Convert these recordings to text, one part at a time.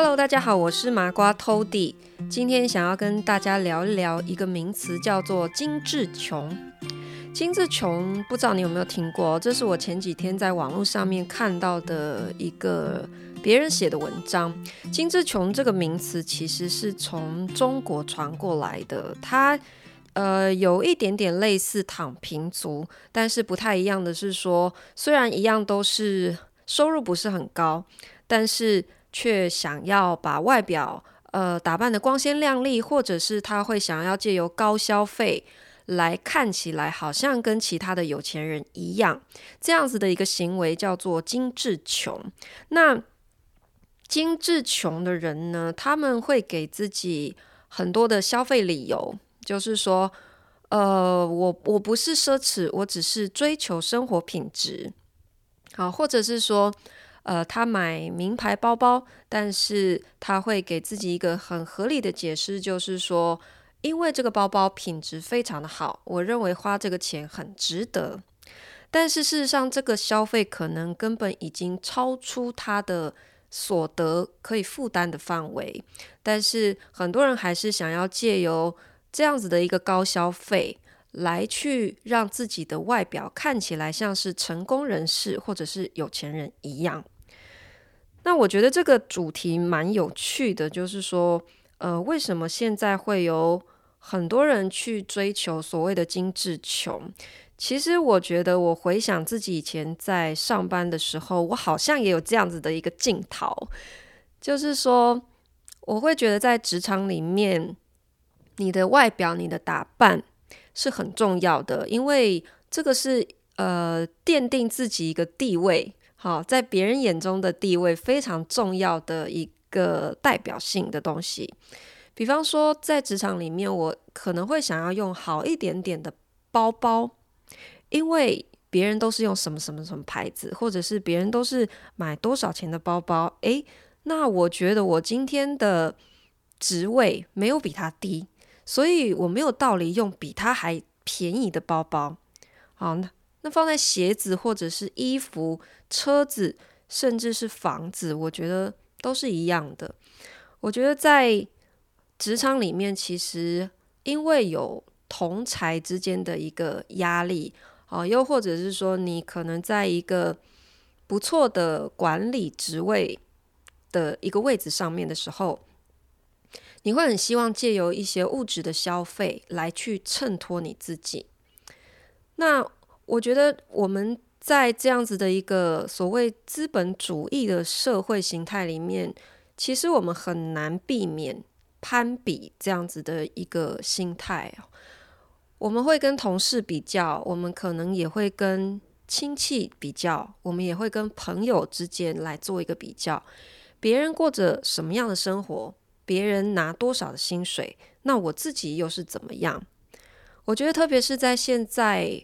Hello，大家好，我是麻瓜 Tody。今天想要跟大家聊一聊一个名词，叫做“精致穷”。精致穷，不知道你有没有听过？这是我前几天在网络上面看到的一个别人写的文章。“精致穷”这个名词其实是从中国传过来的，它呃有一点点类似“躺平族”，但是不太一样的是说，虽然一样都是收入不是很高，但是却想要把外表呃打扮得光鲜亮丽，或者是他会想要借由高消费来看起来好像跟其他的有钱人一样，这样子的一个行为叫做精致穷。那精致穷的人呢，他们会给自己很多的消费理由，就是说，呃，我我不是奢侈，我只是追求生活品质，好，或者是说。呃，他买名牌包包，但是他会给自己一个很合理的解释，就是说，因为这个包包品质非常的好，我认为花这个钱很值得。但是事实上，这个消费可能根本已经超出他的所得可以负担的范围。但是很多人还是想要借由这样子的一个高消费。来去让自己的外表看起来像是成功人士或者是有钱人一样。那我觉得这个主题蛮有趣的，就是说，呃，为什么现在会有很多人去追求所谓的精致穷？其实我觉得，我回想自己以前在上班的时候，我好像也有这样子的一个镜头，就是说，我会觉得在职场里面，你的外表、你的打扮。是很重要的，因为这个是呃奠定自己一个地位，好，在别人眼中的地位非常重要的一个代表性的东西。比方说，在职场里面，我可能会想要用好一点点的包包，因为别人都是用什么什么什么牌子，或者是别人都是买多少钱的包包，诶，那我觉得我今天的职位没有比他低。所以我没有道理用比他还便宜的包包。好，那那放在鞋子或者是衣服、车子，甚至是房子，我觉得都是一样的。我觉得在职场里面，其实因为有同侪之间的一个压力，啊，又或者是说你可能在一个不错的管理职位的一个位置上面的时候。你会很希望借由一些物质的消费来去衬托你自己。那我觉得我们在这样子的一个所谓资本主义的社会形态里面，其实我们很难避免攀比这样子的一个心态。我们会跟同事比较，我们可能也会跟亲戚比较，我们也会跟朋友之间来做一个比较。别人过着什么样的生活？别人拿多少的薪水，那我自己又是怎么样？我觉得，特别是在现在，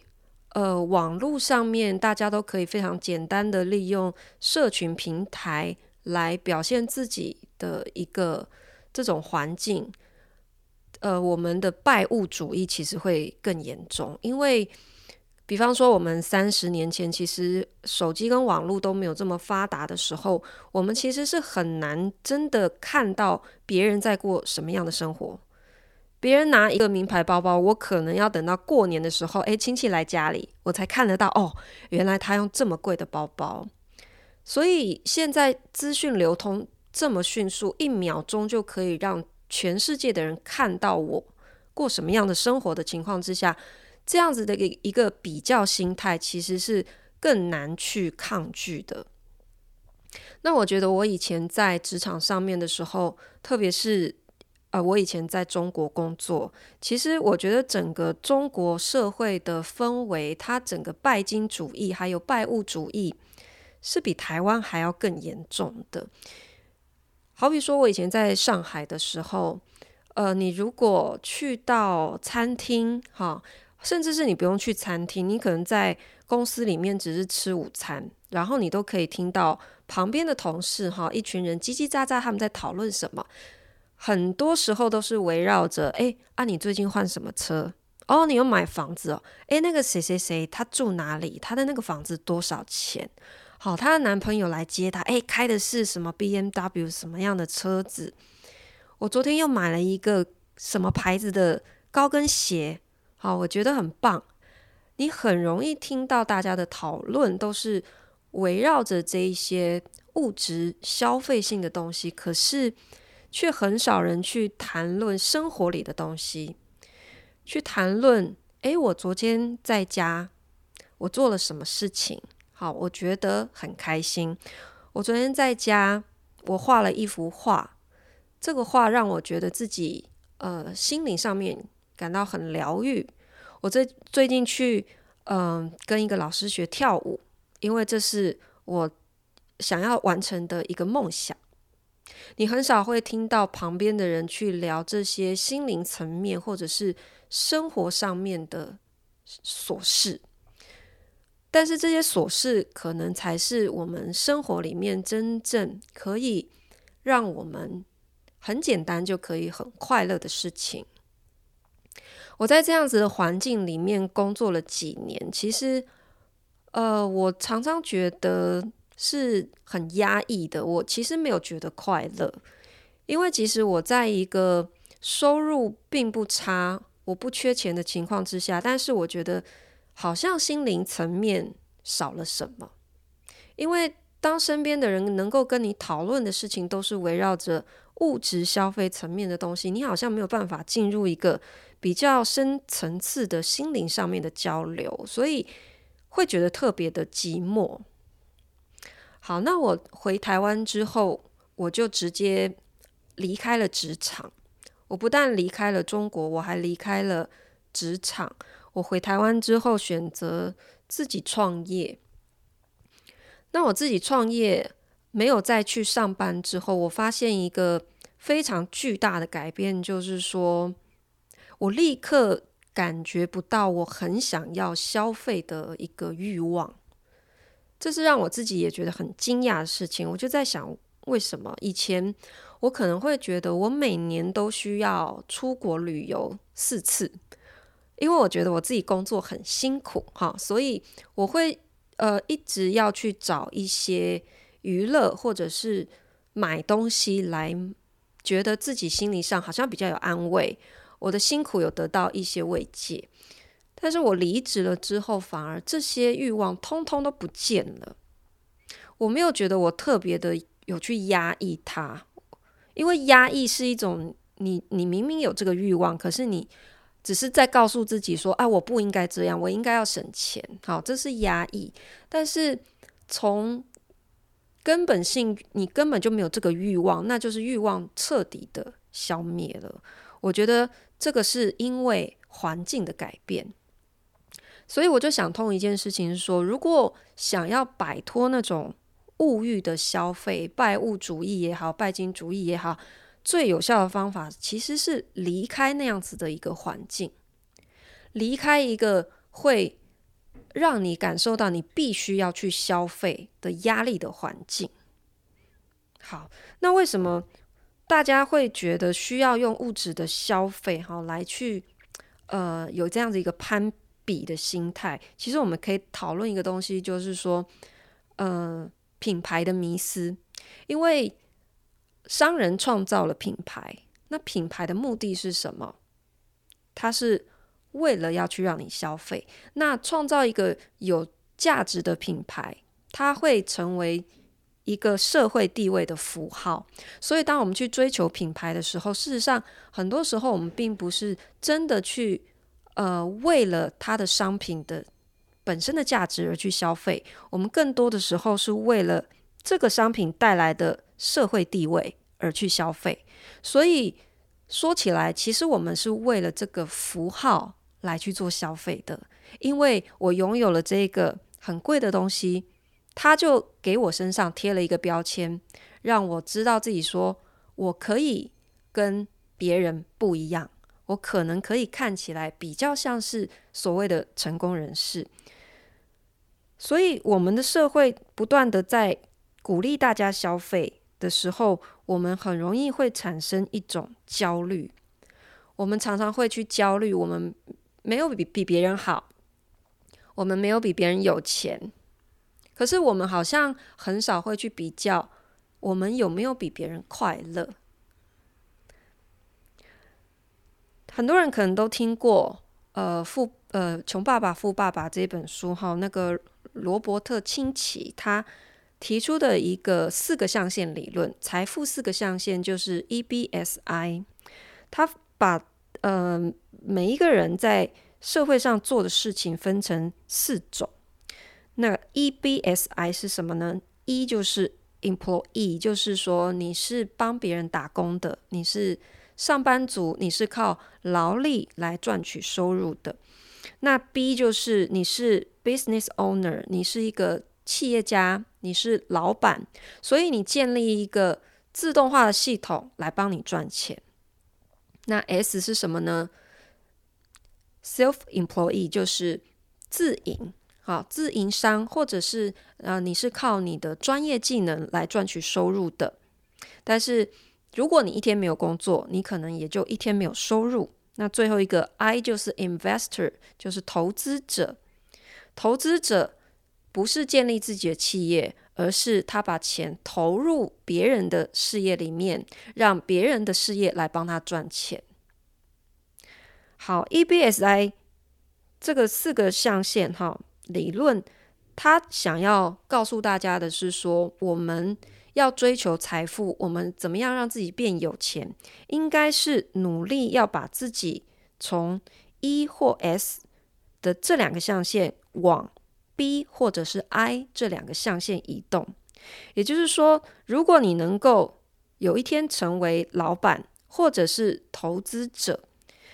呃，网络上面，大家都可以非常简单的利用社群平台来表现自己的一个这种环境，呃，我们的拜物主义其实会更严重，因为。比方说，我们三十年前其实手机跟网络都没有这么发达的时候，我们其实是很难真的看到别人在过什么样的生活。别人拿一个名牌包包，我可能要等到过年的时候，诶，亲戚来家里，我才看得到哦，原来他用这么贵的包包。所以现在资讯流通这么迅速，一秒钟就可以让全世界的人看到我过什么样的生活的情况之下。这样子的一一个比较心态，其实是更难去抗拒的。那我觉得我以前在职场上面的时候，特别是呃，我以前在中国工作，其实我觉得整个中国社会的氛围，它整个拜金主义还有拜物主义，是比台湾还要更严重的。好比说，我以前在上海的时候，呃，你如果去到餐厅，哈。甚至是你不用去餐厅，你可能在公司里面只是吃午餐，然后你都可以听到旁边的同事哈，一群人叽叽喳喳，他们在讨论什么。很多时候都是围绕着，诶，啊，你最近换什么车？哦，你又买房子哦？诶，那个谁谁谁他住哪里？他的那个房子多少钱？好，她的男朋友来接她，诶，开的是什么 BMW 什么样的车子？我昨天又买了一个什么牌子的高跟鞋，好，我觉得很棒。你很容易听到大家的讨论都是围绕着这一些物质消费性的东西，可是却很少人去谈论生活里的东西，去谈论，诶，我昨天在家，我做了什么事情？好，我觉得很开心。我昨天在家，我画了一幅画。这个画让我觉得自己呃心灵上面感到很疗愈。我最最近去嗯、跟一个老师学跳舞，因为这是我想要完成的一个梦想。你很少会听到旁边的人去聊这些心灵层面或者是生活上面的琐事，但是这些琐事可能才是我们生活里面真正可以让我们。很简单就可以很快乐的事情。我在这样子的环境里面工作了几年，其实，呃，我常常觉得是很压抑的。我其实没有觉得快乐，因为其实我在一个收入并不差、我不缺钱的情况之下，但是我觉得好像心灵层面少了什么。因为当身边的人能够跟你讨论的事情都是围绕着。物质消费层面的东西，你好像没有办法进入一个比较深层次的心灵上面的交流，所以会觉得特别的寂寞。好，那我回台湾之后，我就直接离开了职场。我不但离开了中国，我还离开了职场。我回台湾之后，选择自己创业。那我自己创业。没有再去上班之后，我发现一个非常巨大的改变，就是说我立刻感觉不到我很想要消费的一个欲望，这是让我自己也觉得很惊讶的事情。我就在想，为什么以前我可能会觉得我每年都需要出国旅游四次，因为我觉得我自己工作很辛苦哈，所以我会呃一直要去找一些。娱乐或者是买东西来，觉得自己心理上好像比较有安慰，我的辛苦有得到一些慰藉。但是我离职了之后，反而这些欲望通通都不见了。我没有觉得我特别的有去压抑它，因为压抑是一种你你明明有这个欲望，可是你只是在告诉自己说：“啊，我不应该这样，我应该要省钱。”好，这是压抑。但是从根本性，你根本就没有这个欲望，那就是欲望彻底的消灭了。我觉得这个是因为环境的改变，所以我就想通一件事情是说，如果想要摆脱那种物欲的消费，拜物主义也好，拜金主义也好，最有效的方法其实是离开那样子的一个环境，离开一个会。让你感受到你必须要去消费的压力的环境。好，那为什么大家会觉得需要用物质的消费好来去呃有这样子一个攀比的心态？其实我们可以讨论一个东西，就是说呃品牌的迷思，因为商人创造了品牌，那品牌的目的是什么？它是。为了要去让你消费，那创造一个有价值的品牌，它会成为一个社会地位的符号。所以，当我们去追求品牌的时候，事实上，很多时候我们并不是真的去呃为了它的商品的本身的价值而去消费，我们更多的时候是为了这个商品带来的社会地位而去消费。所以说起来，其实我们是为了这个符号。来去做消费的，因为我拥有了这个很贵的东西，他就给我身上贴了一个标签，让我知道自己说我可以跟别人不一样，我可能可以看起来比较像是所谓的成功人士。所以，我们的社会不断的在鼓励大家消费的时候，我们很容易会产生一种焦虑，我们常常会去焦虑我们。没有比比别人好，我们没有比别人有钱，可是我们好像很少会去比较，我们有没有比别人快乐？很多人可能都听过，呃，富呃，穷爸爸富爸爸这本书哈，那个罗伯特清崎他提出的一个四个象限理论，财富四个象限就是 EBSI，他把呃每一个人在社会上做的事情分成四种。那 EBSI 是什么呢？E 就是 employee，就是说你是帮别人打工的，你是。上班族，你是靠劳力来赚取收入的。那 B 就是你是 business owner，你是一个企业家，你是老板，所以你建立一个自动化的系统来帮你赚钱。那 S 是什么呢？self-employee 就是自营，好，自营商，或者是呃，你是靠你的专业技能来赚取收入的，但是。如果你一天没有工作，你可能也就一天没有收入。那最后一个 I 就是 investor，就是投资者。投资者不是建立自己的企业，而是他把钱投入别人的事业里面，让别人的事业来帮他赚钱。好，EBSI 这个四个象限哈理论，他想要告诉大家的是说，我们。要追求财富，我们怎么样让自己变有钱？应该是努力要把自己从 E 或 S 的这两个象限往 B 或者是 I 这两个象限移动。也就是说，如果你能够有一天成为老板或者是投资者，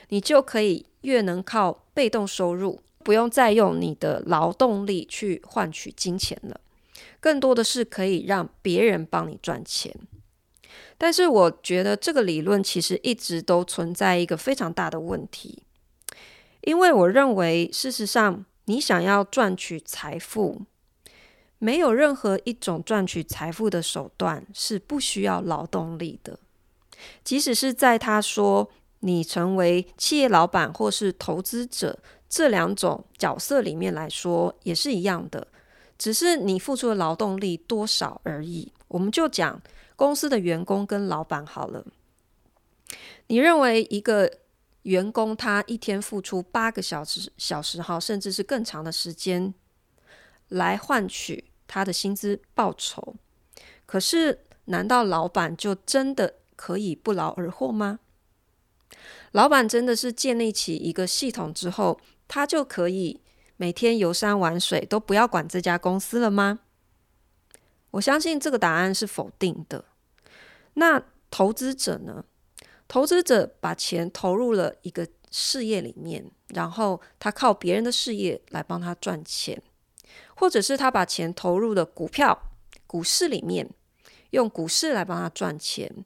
你就可以越能靠被动收入，不用再用你的劳动力去换取金钱了。更多的是可以让别人帮你赚钱，但是我觉得这个理论其实一直都存在一个非常大的问题，因为我认为事实上，你想要赚取财富，没有任何一种赚取财富的手段是不需要劳动力的，即使是在他说你成为企业老板或是投资者这两种角色里面来说，也是一样的。只是你付出的劳动力多少而已。我们就讲公司的员工跟老板好了。你认为一个员工他一天付出八个小时、小时哈，甚至是更长的时间来换取他的薪资报酬，可是难道老板就真的可以不劳而获吗？老板真的是建立起一个系统之后，他就可以。每天游山玩水都不要管这家公司了吗？我相信这个答案是否定的。那投资者呢？投资者把钱投入了一个事业里面，然后他靠别人的事业来帮他赚钱，或者是他把钱投入了股票、股市里面，用股市来帮他赚钱。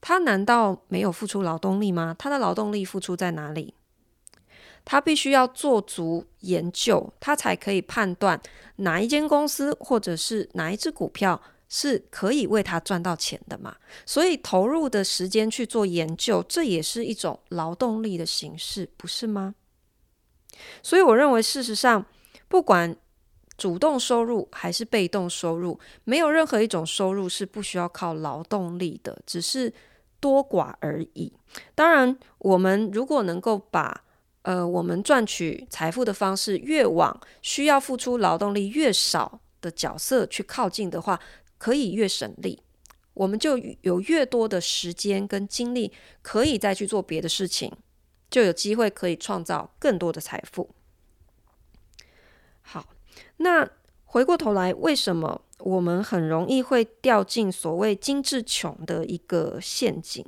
他难道没有付出劳动力吗？他的劳动力付出在哪里？他必须要做足研究，他才可以判断哪一间公司或者是哪一只股票是可以为他赚到钱的嘛。所以投入的时间去做研究，这也是一种劳动力的形式，不是吗？所以我认为，事实上，不管主动收入还是被动收入，没有任何一种收入是不需要靠劳动力的，只是多寡而已。当然，我们如果能够把呃，我们赚取财富的方式越往需要付出劳动力越少的角色去靠近的话，可以越省力，我们就有越多的时间跟精力可以再去做别的事情，就有机会可以创造更多的财富。好，那回过头来，为什么我们很容易会掉进所谓精致穷的一个陷阱？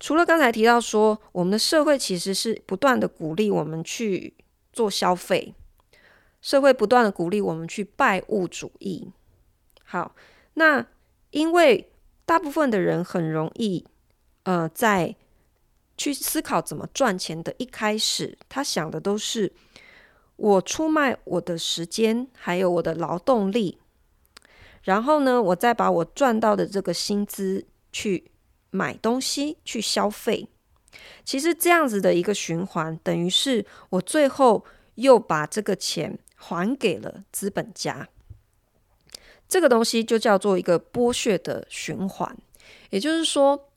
除了刚才提到说，我们的社会其实是不断的鼓励我们去做消费，社会不断的鼓励我们去拜物主义。好，那因为大部分的人很容易，呃，在去思考怎么赚钱的一开始，他想的都是我出卖我的时间，还有我的劳动力，然后呢，我再把我赚到的这个薪资去。买东西去消费，其实这样子的一个循环，等于是我最后又把这个钱还给了资本家。这个东西就叫做一个剥削的循环。也就是说，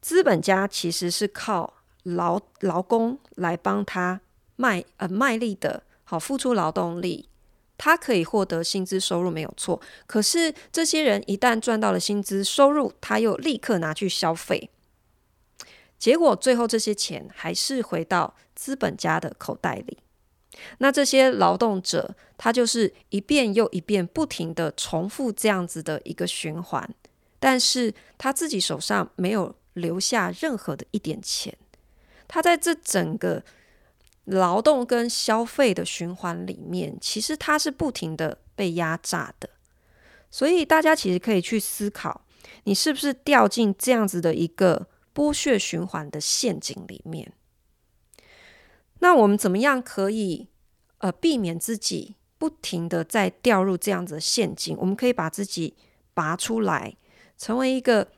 资本家其实是靠劳劳工来帮他卖呃卖力的，好付出劳动力，他可以获得薪资收入没有错。可是这些人一旦赚到了薪资收入，他又立刻拿去消费，结果最后这些钱还是回到资本家的口袋里。那这些劳动者，他就是一遍又一遍不停地重复这样子的一个循环，但是他自己手上没有留下任何的一点钱，他在这整个劳动跟消费的循环里面，其实它是不停的被压榨的。所以大家其实可以去思考，你是不是掉进这样子的一个剥削循环的陷阱里面？那我们怎么样可以呃避免自己不停的在掉入这样子的陷阱？我们可以把自己拔出来，成为一个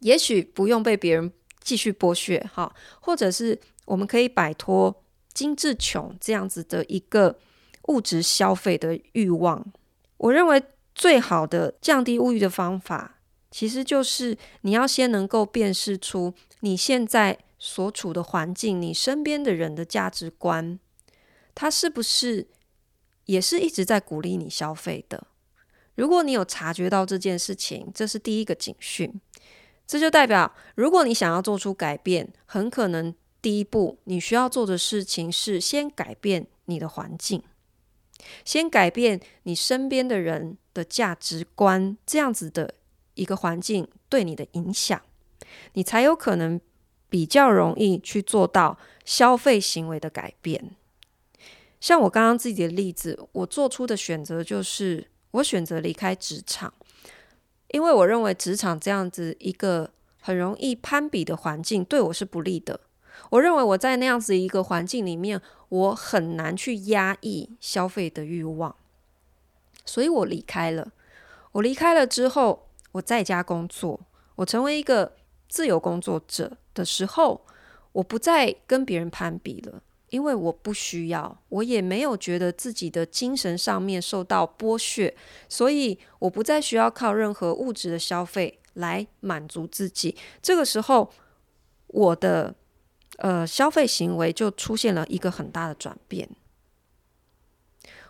也许不用被别人继续剥削哈，或者是我们可以摆脱精致穷这样子的一个物质消费的欲望。我认为最好的降低物欲的方法，其实就是你要先能够辨识出你现在。所处的环境，你身边的人的价值观，他是不是也是一直在鼓励你消费的？如果你有察觉到这件事情，这是第一个警讯。这就代表，如果你想要做出改变，很可能第一步你需要做的事情是先改变你的环境，先改变你身边的人的价值观，这样子的一个环境对你的影响，你才有可能。比较容易去做到消费行为的改变。像我刚刚自己的例子，我做出的选择就是我选择离开职场，因为我认为职场这样子一个很容易攀比的环境对我是不利的。我认为我在那样子一个环境里面，我很难去压抑消费的欲望，所以我离开了。我离开了之后，我在家工作，我成为一个自由工作者的时候，我不再跟别人攀比了，因为我不需要，我也没有觉得自己的精神上面受到剥削，所以我不再需要靠任何物质的消费来满足自己。这个时候，我的呃消费行为就出现了一个很大的转变，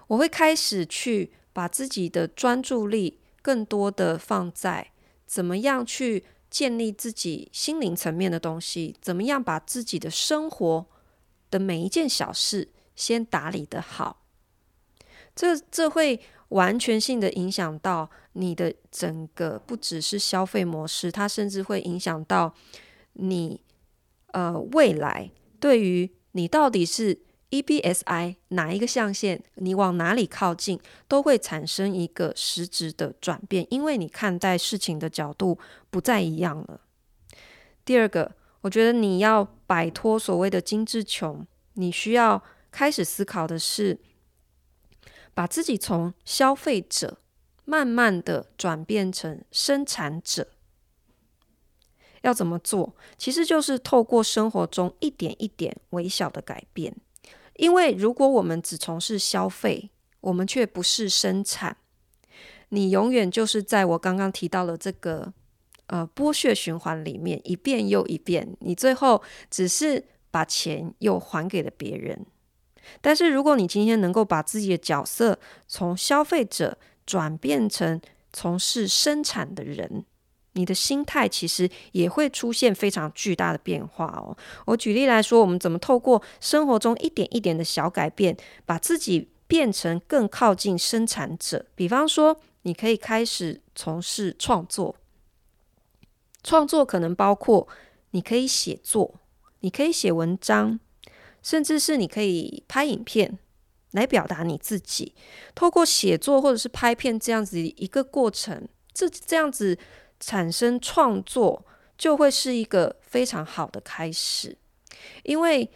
我会开始去把自己的专注力更多的放在怎么样去。建立自己心灵层面的东西，怎么样把自己的生活的每一件小事先打理得好？这这会完全性的影响到你的整个，不只是消费模式，它甚至会影响到你呃未来对于你到底是。EBSI 哪一个象限，你往哪里靠近，都会产生一个实质的转变，因为你看待事情的角度不再一样了。第二个，我觉得你要摆脱所谓的精致穷，你需要开始思考的是，把自己从消费者慢慢的转变成生产者。要怎么做？其实就是透过生活中一点一点微小的改变。因为如果我们只从事消费，我们却不是生产，你永远就是在我刚刚提到的这个呃剥削循环里面一遍又一遍，你最后只是把钱又还给了别人。但是如果你今天能够把自己的角色从消费者转变成从事生产的人，你的心态其实也会出现非常巨大的变化哦。我举例来说，我们怎么透过生活中一点一点的小改变，把自己变成更靠近生产者？比方说，你可以开始从事创作，创作可能包括你可以写作，你可以写文章，甚至是你可以拍影片来表达你自己。透过写作或者是拍片这样子一个过程，这这样子。产生创作就会是一个非常好的开始，因为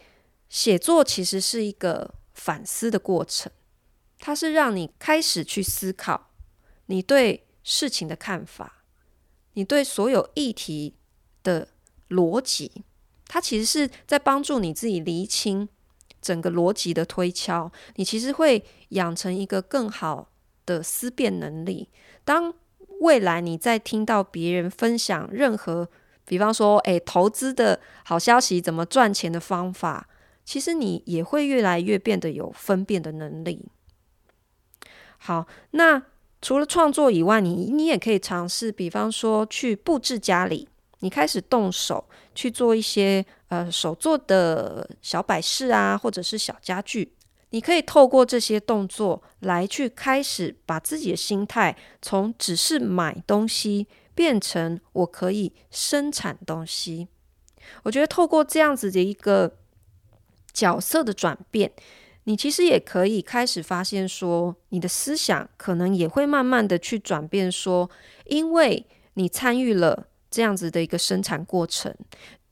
写作其实是一个反思的过程，它是让你开始去思考你对事情的看法，你对所有议题的逻辑，它其实是在帮助你自己厘清整个逻辑的推敲，你其实会养成一个更好的思辨能力。当未来你在听到别人分享任何，比方说，诶，投资的好消息，怎么赚钱的方法，其实你也会越来越变得有分辨的能力。好，那除了创作以外，你你也可以尝试，比方说去布置家里，你开始动手去做一些呃手做的小摆饰啊，或者是小家具。你可以透过这些动作来去开始把自己的心态从只是买东西变成我可以生产东西。我觉得透过这样子的一个角色的转变，你其实也可以开始发现说，你的思想可能也会慢慢的去转变。说，因为你参与了这样子的一个生产过程，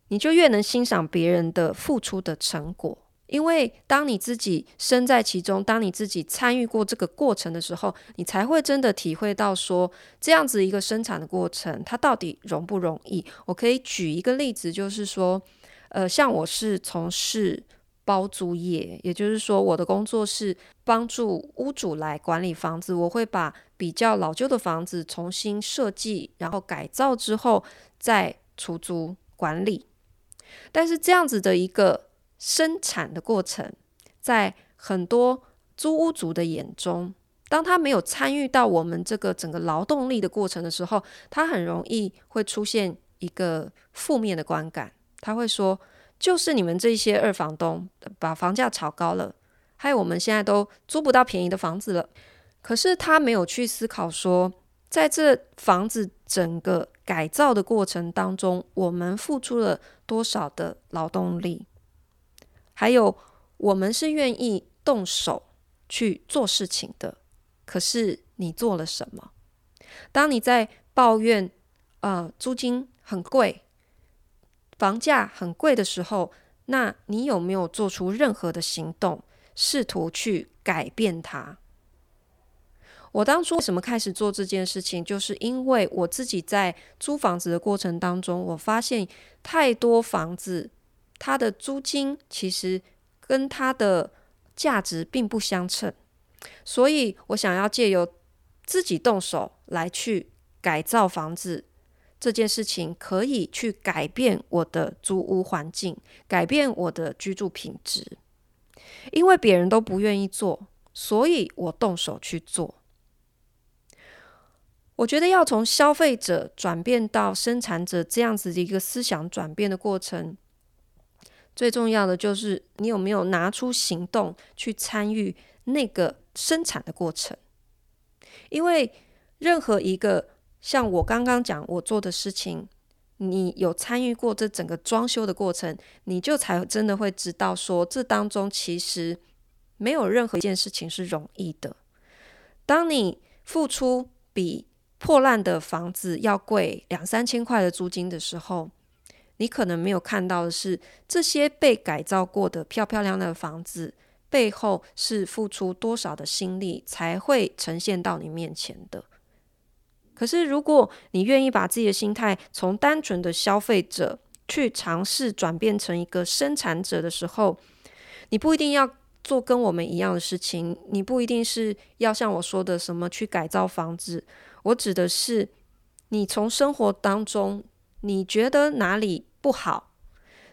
你就越能欣赏别人的付出的成果。因为当你自己身在其中，当你自己参与过这个过程的时候，你才会真的体会到说，这样子一个生产的过程，它到底容不容易？我可以举一个例子，就是说，呃，像我是从事包租业，也就是说，我的工作是帮助屋主来管理房子，我会把比较老旧的房子重新设计，然后改造之后再出租管理。但是这样子的一个生产的过程，在很多租屋族的眼中，当他没有参与到我们这个整个劳动力的过程的时候，他很容易会出现一个负面的观感。他会说：“就是你们这些二房东把房价炒高了，还有我们现在都租不到便宜的房子了。”可是他没有去思考说，在这房子整个改造的过程当中，我们付出了多少的劳动力。还有，我们是愿意动手去做事情的。可是你做了什么？当你在抱怨，呃，租金很贵，房价很贵的时候，那你有没有做出任何的行动，试图去改变它？我当初为什么开始做这件事情，就是因为我自己在租房子的过程当中，我发现太多房子。它的租金其实跟它的价值并不相称，所以我想要借由自己动手来去改造房子这件事情，可以去改变我的租屋环境，改变我的居住品质。因为别人都不愿意做，所以我动手去做。我觉得要从消费者转变到生产者这样子的一个思想转变的过程。最重要的就是你有没有拿出行动去参与那个生产的过程，因为任何一个像我刚刚讲我做的事情，你有参与过这整个装修的过程，你就才真的会知道说，这当中其实没有任何一件事情是容易的。当你付出比破烂的房子要贵两三千块的租金的时候，你可能没有看到的是，这些被改造过的漂漂亮亮的房子背后是付出多少的心力才会呈现到你面前的。可是，如果你愿意把自己的心态从单纯的消费者去尝试转变成一个生产者的时候，你不一定要做跟我们一样的事情，你不一定是要像我说的什么去改造房子。我指的是，你从生活当中，你觉得哪里不好？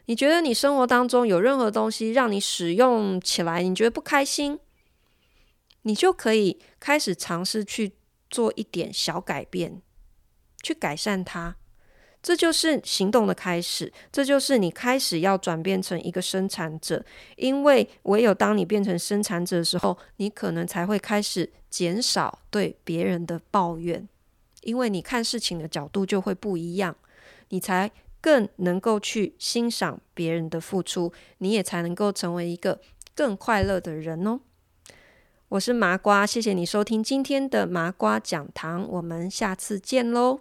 你觉得你生活当中有任何东西让你使用起来你觉得不开心，你就可以开始尝试去做一点小改变，去改善它。这就是行动的开始，这就是你开始要转变成一个生产者。因为唯有当你变成生产者的时候，你可能才会开始减少对别人的抱怨，因为你看事情的角度就会不一样，你才。更能够去欣赏别人的付出，你也才能够成为一个更快乐的人哦。我是麻瓜，谢谢你收听今天的麻瓜讲堂，我们下次见喽。